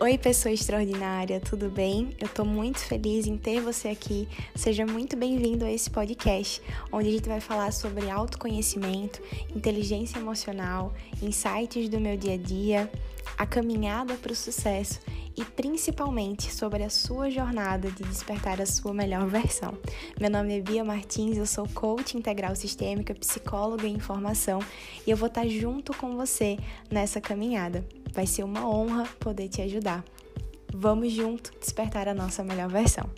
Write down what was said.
Oi, pessoa extraordinária, tudo bem? Eu tô muito feliz em ter você aqui. Seja muito bem-vindo a esse podcast, onde a gente vai falar sobre autoconhecimento, inteligência emocional, insights do meu dia a dia, a caminhada para o sucesso e principalmente sobre a sua jornada de despertar a sua melhor versão. Meu nome é Bia Martins, eu sou coach integral sistêmica, psicóloga em formação e eu vou estar junto com você nessa caminhada. Vai ser uma honra poder te ajudar. Vamos junto despertar a nossa melhor versão.